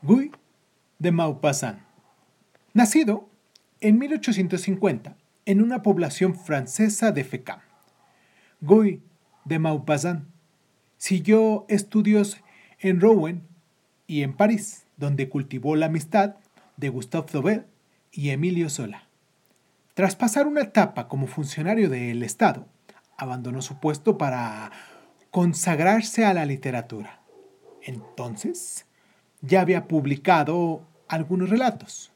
Guy de Maupassant. Nacido en 1850 en una población francesa de Fécamp. Guy de Maupassant siguió estudios en Rouen y en París, donde cultivó la amistad de Gustave Dobel y Emilio Sola. Tras pasar una etapa como funcionario del Estado, abandonó su puesto para consagrarse a la literatura. Entonces, ya había publicado algunos relatos.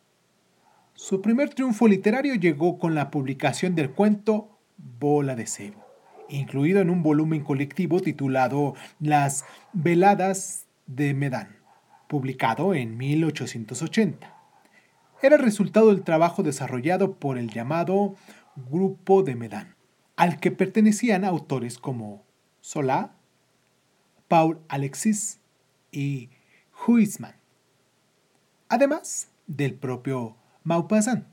Su primer triunfo literario llegó con la publicación del cuento Bola de Cebo, incluido en un volumen colectivo titulado Las Veladas de Medán, publicado en 1880. Era el resultado del trabajo desarrollado por el llamado Grupo de Medán, al que pertenecían autores como Solá, Paul Alexis y Huisman, además del propio Maupassant.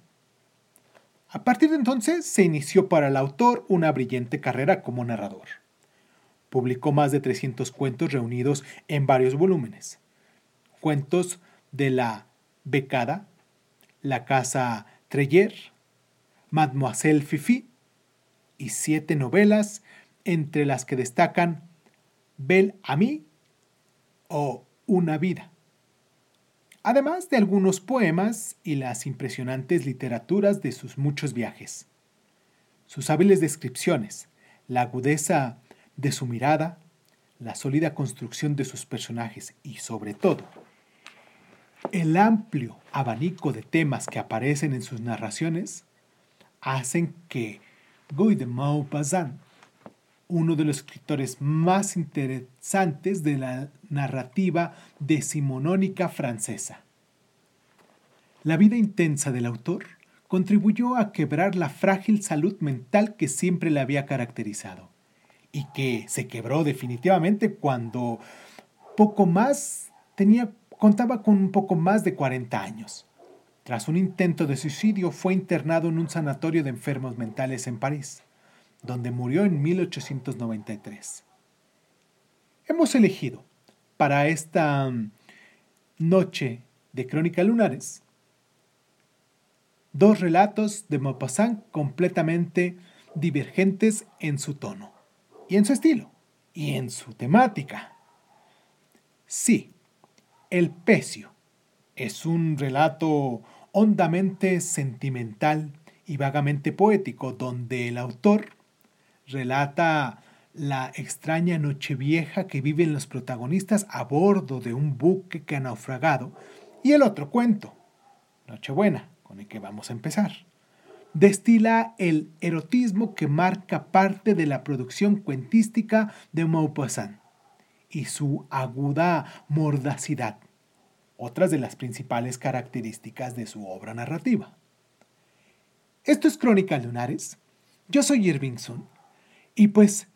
A partir de entonces se inició para el autor una brillante carrera como narrador. Publicó más de 300 cuentos reunidos en varios volúmenes. Cuentos de la Becada, La Casa Treyer, Mademoiselle Fifi y siete novelas entre las que destacan Bel Ami o Una vida. Además de algunos poemas y las impresionantes literaturas de sus muchos viajes. Sus hábiles descripciones, la agudeza de su mirada, la sólida construcción de sus personajes y sobre todo el amplio abanico de temas que aparecen en sus narraciones hacen que Guy de Maupassant uno de los escritores más interesantes de la narrativa decimonónica francesa. La vida intensa del autor contribuyó a quebrar la frágil salud mental que siempre le había caracterizado y que se quebró definitivamente cuando poco más tenía contaba con un poco más de 40 años. Tras un intento de suicidio fue internado en un sanatorio de enfermos mentales en París donde murió en 1893. Hemos elegido para esta mm, noche de Crónica Lunares dos relatos de Maupassant completamente divergentes en su tono, y en su estilo, y en su temática. Sí, El Pecio es un relato hondamente sentimental y vagamente poético, donde el autor relata la extraña Nochevieja que viven los protagonistas a bordo de un buque que ha naufragado, y el otro cuento, Nochebuena, con el que vamos a empezar. Destila el erotismo que marca parte de la producción cuentística de Maupassant y su aguda mordacidad, otras de las principales características de su obra narrativa. Esto es Crónica Lunares. Yo soy Irving Sun y pues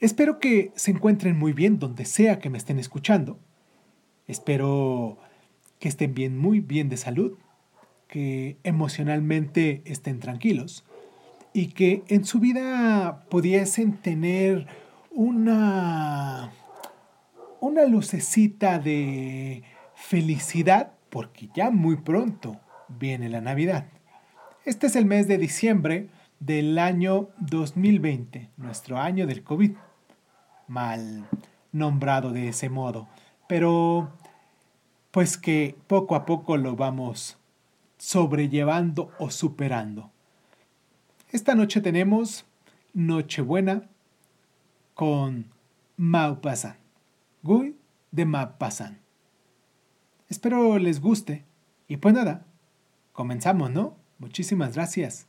espero que se encuentren muy bien donde sea que me estén escuchando. Espero que estén bien, muy bien de salud, que emocionalmente estén tranquilos y que en su vida pudiesen tener una una lucecita de felicidad porque ya muy pronto viene la Navidad. Este es el mes de diciembre del año 2020, nuestro año del COVID, mal nombrado de ese modo, pero pues que poco a poco lo vamos sobrellevando o superando. Esta noche tenemos Nochebuena con Maupassant, Guy de Maupassant. Espero les guste y pues nada, comenzamos, ¿no? Muchísimas gracias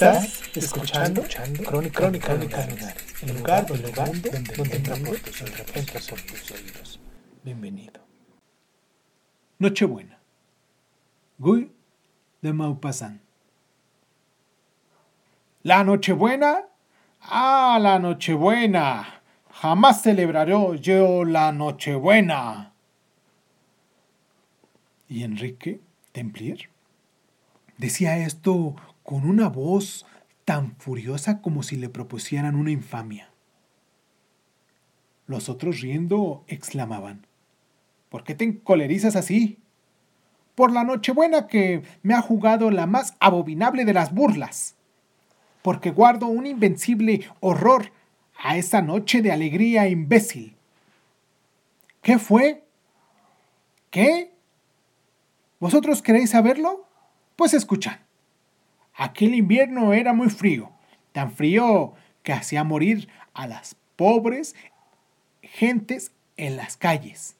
Estás escuchando, Crónica, Crónica el lugar, el lugar donde, donde entra por tus oídos. Bienvenido. Nochebuena. Guy de Maupassant. ¿La Nochebuena? Ah, la Nochebuena. Jamás celebraré yo la Nochebuena. ¿Y Enrique Templier? Decía esto con una voz tan furiosa como si le propusieran una infamia. Los otros riendo exclamaban, ¿Por qué te encolerizas así? Por la Nochebuena que me ha jugado la más abominable de las burlas. Porque guardo un invencible horror a esa noche de alegría imbécil. ¿Qué fue? ¿Qué? ¿Vosotros queréis saberlo? Pues escuchad. Aquel invierno era muy frío, tan frío que hacía morir a las pobres gentes en las calles.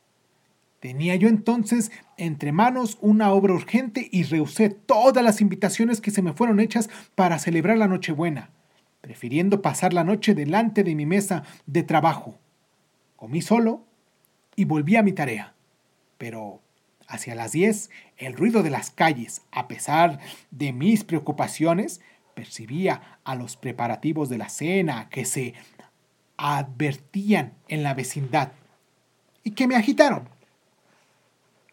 Tenía yo entonces entre manos una obra urgente y rehusé todas las invitaciones que se me fueron hechas para celebrar la Nochebuena, prefiriendo pasar la noche delante de mi mesa de trabajo. Comí solo y volví a mi tarea. Pero Hacia las 10, el ruido de las calles, a pesar de mis preocupaciones, percibía a los preparativos de la cena que se advertían en la vecindad y que me agitaron.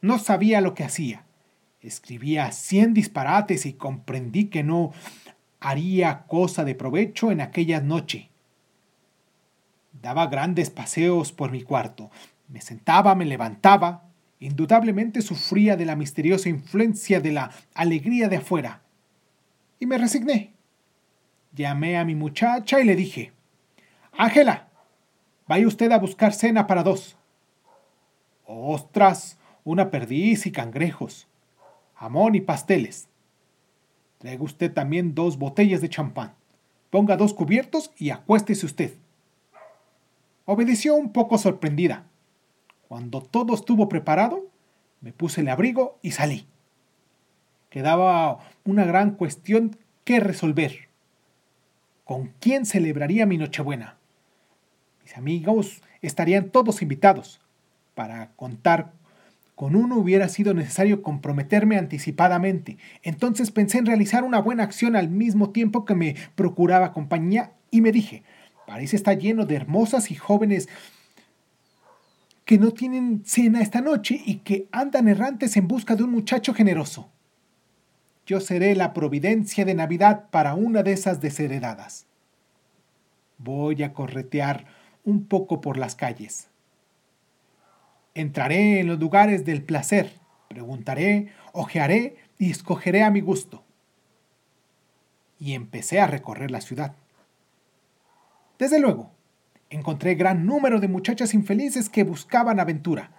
No sabía lo que hacía. Escribía cien disparates y comprendí que no haría cosa de provecho en aquella noche. Daba grandes paseos por mi cuarto. Me sentaba, me levantaba, Indudablemente sufría de la misteriosa influencia de la alegría de afuera. Y me resigné. Llamé a mi muchacha y le dije, Ángela, vaya usted a buscar cena para dos. Ostras, una perdiz y cangrejos, jamón y pasteles. Traiga usted también dos botellas de champán. Ponga dos cubiertos y acuéstese usted. Obedeció un poco sorprendida cuando todo estuvo preparado, me puse el abrigo y salí. Quedaba una gran cuestión que resolver. ¿Con quién celebraría mi Nochebuena? Mis amigos estarían todos invitados. Para contar con uno hubiera sido necesario comprometerme anticipadamente. Entonces pensé en realizar una buena acción al mismo tiempo que me procuraba compañía y me dije, París está lleno de hermosas y jóvenes que no tienen cena esta noche y que andan errantes en busca de un muchacho generoso. Yo seré la providencia de Navidad para una de esas desheredadas. Voy a corretear un poco por las calles. Entraré en los lugares del placer, preguntaré, ojearé y escogeré a mi gusto. Y empecé a recorrer la ciudad. Desde luego, Encontré gran número de muchachas infelices que buscaban aventura,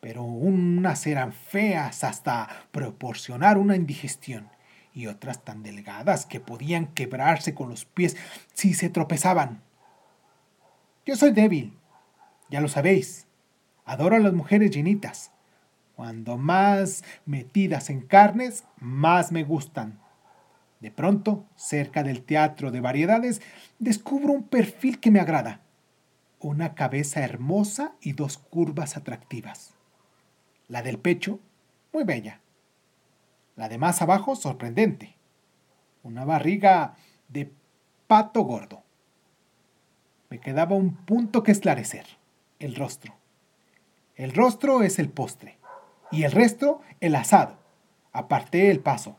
pero unas eran feas hasta proporcionar una indigestión y otras tan delgadas que podían quebrarse con los pies si se tropezaban. Yo soy débil, ya lo sabéis. Adoro a las mujeres llenitas. Cuando más metidas en carnes, más me gustan. De pronto, cerca del teatro de variedades, descubro un perfil que me agrada una cabeza hermosa y dos curvas atractivas. La del pecho, muy bella. La de más abajo, sorprendente. Una barriga de pato gordo. Me quedaba un punto que esclarecer, el rostro. El rostro es el postre, y el resto el asado. Aparté el paso.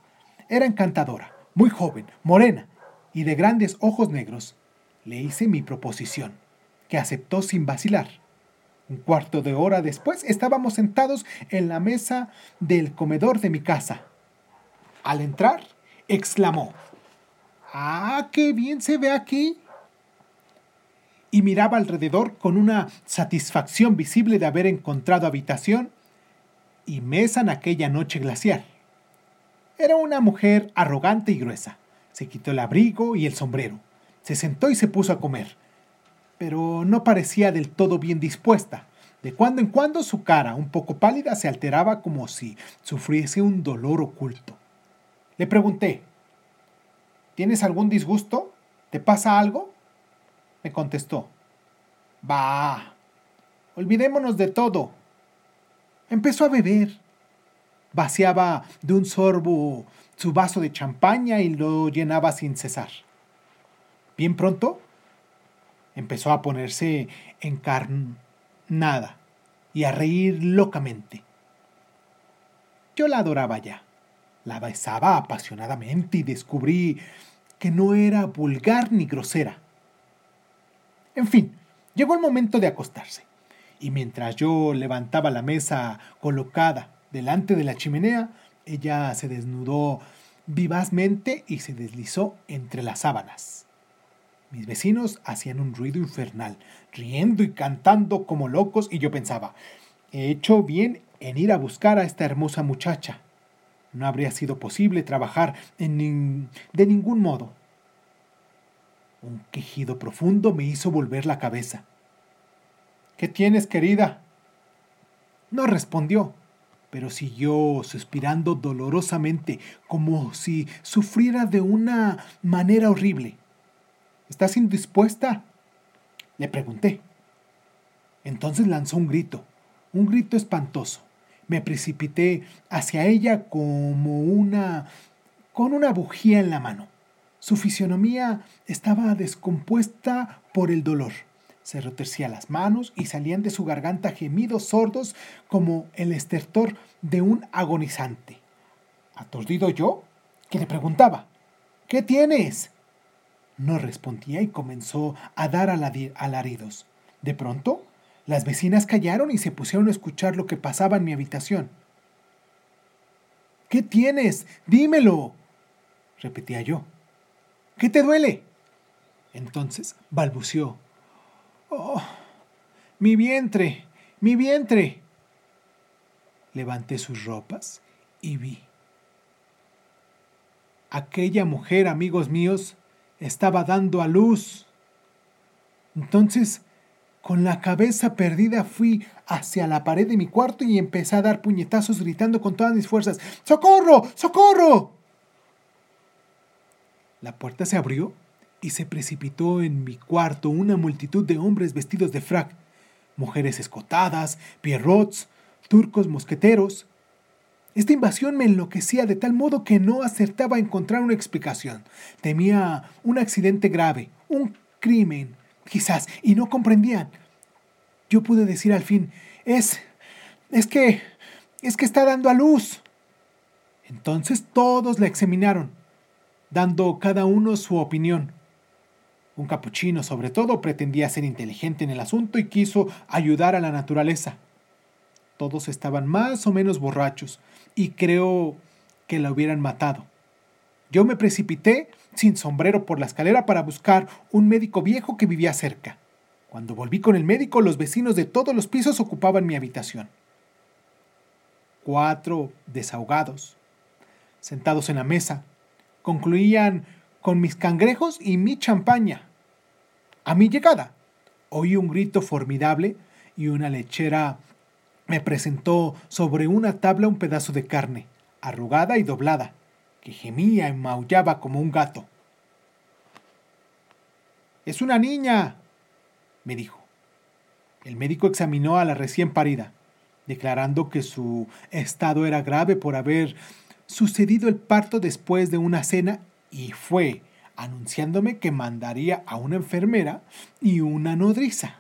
Era encantadora, muy joven, morena, y de grandes ojos negros. Le hice mi proposición que aceptó sin vacilar. Un cuarto de hora después estábamos sentados en la mesa del comedor de mi casa. Al entrar, exclamó, ¡Ah, qué bien se ve aquí! Y miraba alrededor con una satisfacción visible de haber encontrado habitación y mesa en aquella noche glacial. Era una mujer arrogante y gruesa. Se quitó el abrigo y el sombrero. Se sentó y se puso a comer pero no parecía del todo bien dispuesta. De cuando en cuando su cara, un poco pálida, se alteraba como si sufriese un dolor oculto. Le pregunté, ¿Tienes algún disgusto? ¿Te pasa algo? Me contestó. Bah, olvidémonos de todo. Empezó a beber. Vaciaba de un sorbo su vaso de champaña y lo llenaba sin cesar. Bien pronto empezó a ponerse encarnada y a reír locamente. Yo la adoraba ya. La besaba apasionadamente y descubrí que no era vulgar ni grosera. En fin, llegó el momento de acostarse, y mientras yo levantaba la mesa colocada delante de la chimenea, ella se desnudó vivazmente y se deslizó entre las sábanas. Mis vecinos hacían un ruido infernal, riendo y cantando como locos, y yo pensaba, he hecho bien en ir a buscar a esta hermosa muchacha. No habría sido posible trabajar en de ningún modo. Un quejido profundo me hizo volver la cabeza. ¿Qué tienes, querida? No respondió, pero siguió suspirando dolorosamente, como si sufriera de una manera horrible. ¿Estás indispuesta? Le pregunté. Entonces lanzó un grito, un grito espantoso. Me precipité hacia ella como una con una bujía en la mano. Su fisionomía estaba descompuesta por el dolor. Se retorcía las manos y salían de su garganta gemidos sordos como el estertor de un agonizante. Aturdido yo, que le preguntaba, ¿qué tienes? No respondía y comenzó a dar alaridos. De pronto, las vecinas callaron y se pusieron a escuchar lo que pasaba en mi habitación. ¿Qué tienes? Dímelo, repetía yo. ¿Qué te duele? Entonces balbuceó. Oh, mi vientre, mi vientre. Levanté sus ropas y vi. Aquella mujer, amigos míos, estaba dando a luz. Entonces, con la cabeza perdida fui hacia la pared de mi cuarto y empecé a dar puñetazos gritando con todas mis fuerzas, ¡Socorro! ¡Socorro! La puerta se abrió y se precipitó en mi cuarto una multitud de hombres vestidos de frac, mujeres escotadas, pierrots, turcos mosqueteros, esta invasión me enloquecía de tal modo que no acertaba a encontrar una explicación. Temía un accidente grave, un crimen, quizás, y no comprendían. Yo pude decir al fin, es... es que... es que está dando a luz. Entonces todos la examinaron, dando cada uno su opinión. Un capuchino, sobre todo, pretendía ser inteligente en el asunto y quiso ayudar a la naturaleza. Todos estaban más o menos borrachos y creo que la hubieran matado. Yo me precipité sin sombrero por la escalera para buscar un médico viejo que vivía cerca. Cuando volví con el médico, los vecinos de todos los pisos ocupaban mi habitación. Cuatro desahogados, sentados en la mesa, concluían con mis cangrejos y mi champaña. A mi llegada, oí un grito formidable y una lechera me presentó sobre una tabla un pedazo de carne, arrugada y doblada, que gemía y maullaba como un gato. Es una niña, me dijo. El médico examinó a la recién parida, declarando que su estado era grave por haber sucedido el parto después de una cena y fue anunciándome que mandaría a una enfermera y una nodriza.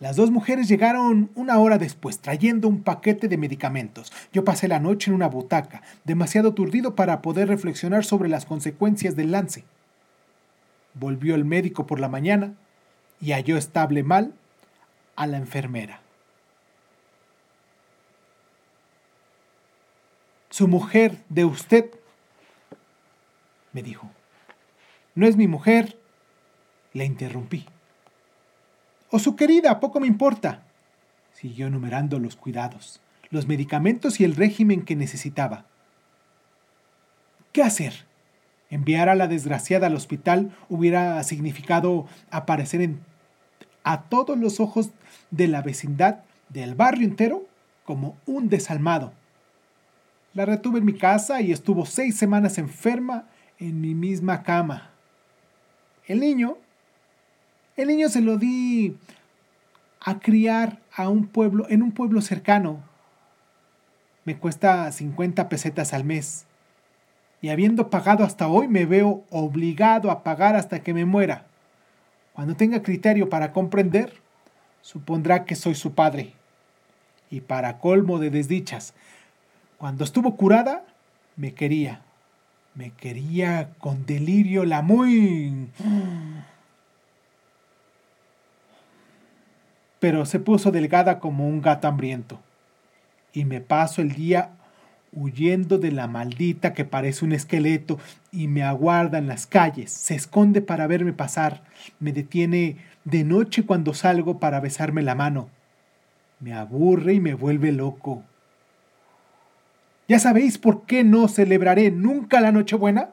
Las dos mujeres llegaron una hora después, trayendo un paquete de medicamentos. Yo pasé la noche en una butaca, demasiado aturdido para poder reflexionar sobre las consecuencias del lance. Volvió el médico por la mañana y halló estable mal a la enfermera. Su mujer de usted, me dijo. No es mi mujer, le interrumpí. O su querida, poco me importa. Siguió enumerando los cuidados, los medicamentos y el régimen que necesitaba. ¿Qué hacer? Enviar a la desgraciada al hospital hubiera significado aparecer en, a todos los ojos de la vecindad del barrio entero como un desalmado. La retuve en mi casa y estuvo seis semanas enferma en mi misma cama. El niño, el niño se lo di a criar a un pueblo, en un pueblo cercano. Me cuesta 50 pesetas al mes. Y habiendo pagado hasta hoy, me veo obligado a pagar hasta que me muera. Cuando tenga criterio para comprender, supondrá que soy su padre. Y para colmo de desdichas, cuando estuvo curada, me quería. Me quería con delirio la muy... Pero se puso delgada como un gato hambriento. Y me paso el día huyendo de la maldita que parece un esqueleto y me aguarda en las calles, se esconde para verme pasar, me detiene de noche cuando salgo para besarme la mano, me aburre y me vuelve loco. ¿Ya sabéis por qué no celebraré nunca la Nochebuena?